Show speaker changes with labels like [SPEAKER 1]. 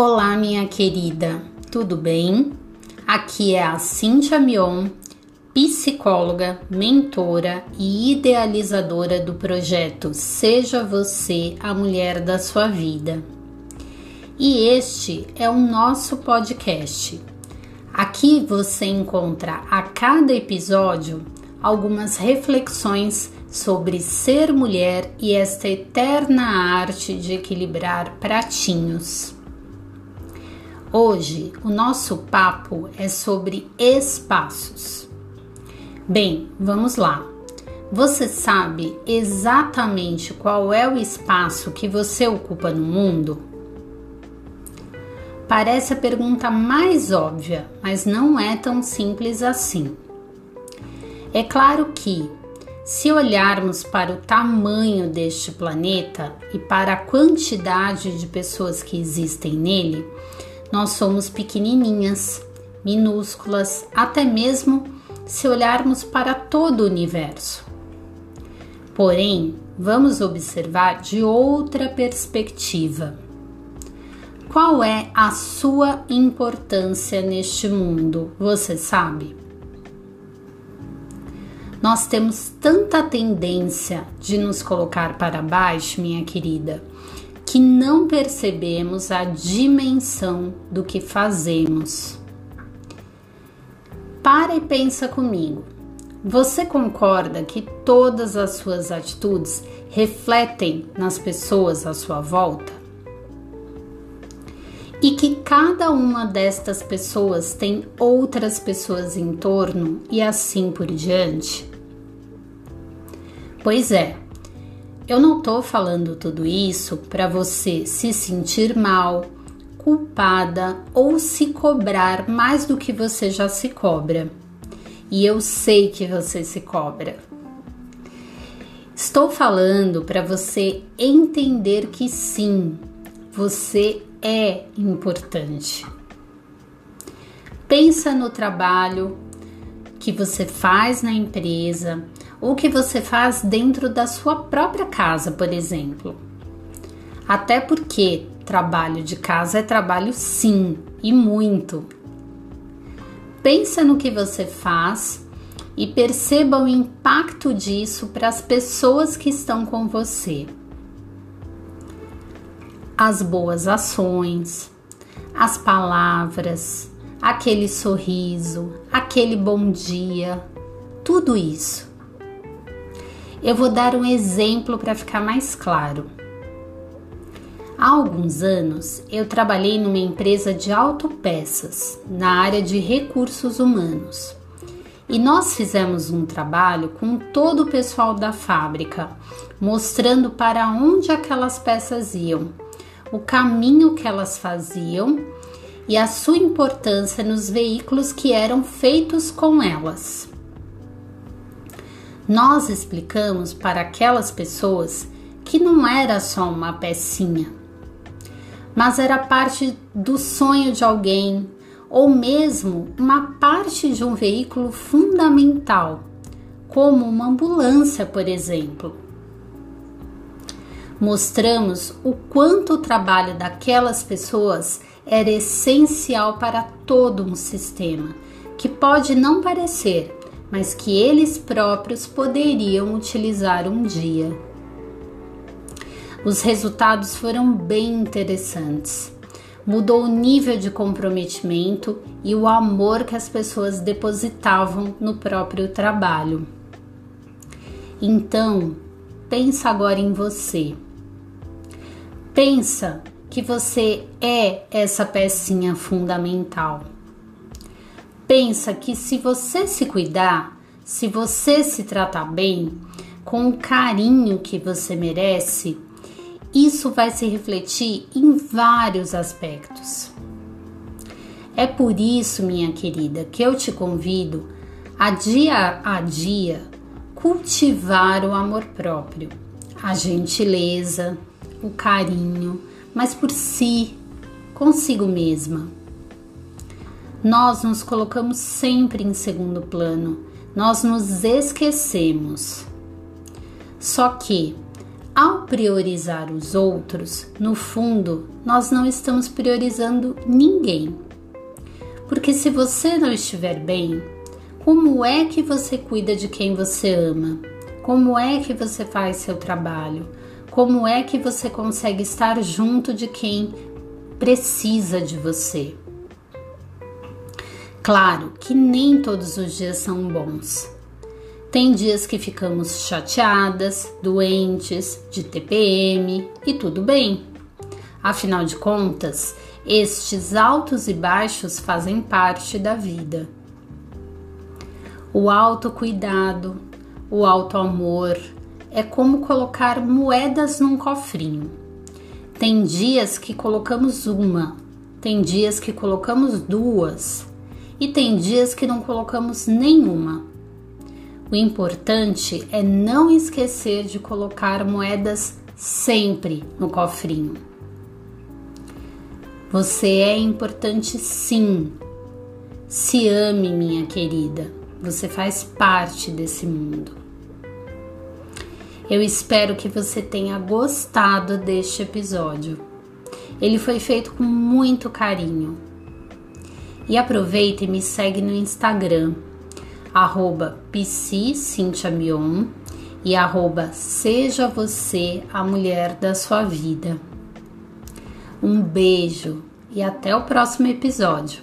[SPEAKER 1] Olá, minha querida, tudo bem? Aqui é a Cintia Mion, psicóloga, mentora e idealizadora do projeto Seja Você a Mulher da Sua Vida. E este é o nosso podcast. Aqui você encontra a cada episódio algumas reflexões sobre ser mulher e esta eterna arte de equilibrar pratinhos. Hoje o nosso papo é sobre espaços. Bem, vamos lá. Você sabe exatamente qual é o espaço que você ocupa no mundo? Parece a pergunta mais óbvia, mas não é tão simples assim. É claro que, se olharmos para o tamanho deste planeta e para a quantidade de pessoas que existem nele, nós somos pequenininhas, minúsculas, até mesmo se olharmos para todo o universo. Porém, vamos observar de outra perspectiva. Qual é a sua importância neste mundo? Você sabe? Nós temos tanta tendência de nos colocar para baixo, minha querida, que não percebemos a dimensão do que fazemos. Para e pensa comigo. Você concorda que todas as suas atitudes refletem nas pessoas à sua volta? e que cada uma destas pessoas tem outras pessoas em torno e assim por diante? Pois é, eu não estou falando tudo isso para você se sentir mal, culpada ou se cobrar mais do que você já se cobra. E eu sei que você se cobra. Estou falando para você entender que sim, você é importante. Pensa no trabalho que você faz na empresa ou que você faz dentro da sua própria casa, por exemplo. Até porque trabalho de casa é trabalho sim, e muito. Pensa no que você faz e perceba o impacto disso para as pessoas que estão com você as boas ações, as palavras, aquele sorriso, aquele bom dia, tudo isso. Eu vou dar um exemplo para ficar mais claro. Há alguns anos eu trabalhei numa empresa de autopeças na área de recursos humanos. E nós fizemos um trabalho com todo o pessoal da fábrica, mostrando para onde aquelas peças iam o caminho que elas faziam e a sua importância nos veículos que eram feitos com elas. Nós explicamos para aquelas pessoas que não era só uma pecinha, mas era parte do sonho de alguém ou mesmo uma parte de um veículo fundamental, como uma ambulância, por exemplo. Mostramos o quanto o trabalho daquelas pessoas era essencial para todo um sistema, que pode não parecer, mas que eles próprios poderiam utilizar um dia. Os resultados foram bem interessantes. Mudou o nível de comprometimento e o amor que as pessoas depositavam no próprio trabalho. Então, pensa agora em você. Pensa que você é essa pecinha fundamental. Pensa que se você se cuidar, se você se tratar bem, com o carinho que você merece, isso vai se refletir em vários aspectos. É por isso, minha querida, que eu te convido a dia a dia cultivar o amor próprio, a gentileza, o carinho, mas por si, consigo mesma. Nós nos colocamos sempre em segundo plano, nós nos esquecemos. Só que ao priorizar os outros, no fundo, nós não estamos priorizando ninguém. Porque se você não estiver bem, como é que você cuida de quem você ama? Como é que você faz seu trabalho? Como é que você consegue estar junto de quem precisa de você? Claro que nem todos os dias são bons. Tem dias que ficamos chateadas, doentes, de TPM e tudo bem. Afinal de contas, estes altos e baixos fazem parte da vida. O autocuidado, o autoamor é como colocar moedas num cofrinho. Tem dias que colocamos uma, tem dias que colocamos duas e tem dias que não colocamos nenhuma. O importante é não esquecer de colocar moedas sempre no cofrinho. Você é importante sim. Se ame, minha querida. Você faz parte desse mundo. Eu espero que você tenha gostado deste episódio. Ele foi feito com muito carinho. E aproveita e me segue no Instagram arroba Mion e arroba Seja Você a Mulher da Sua Vida. Um beijo e até o próximo episódio.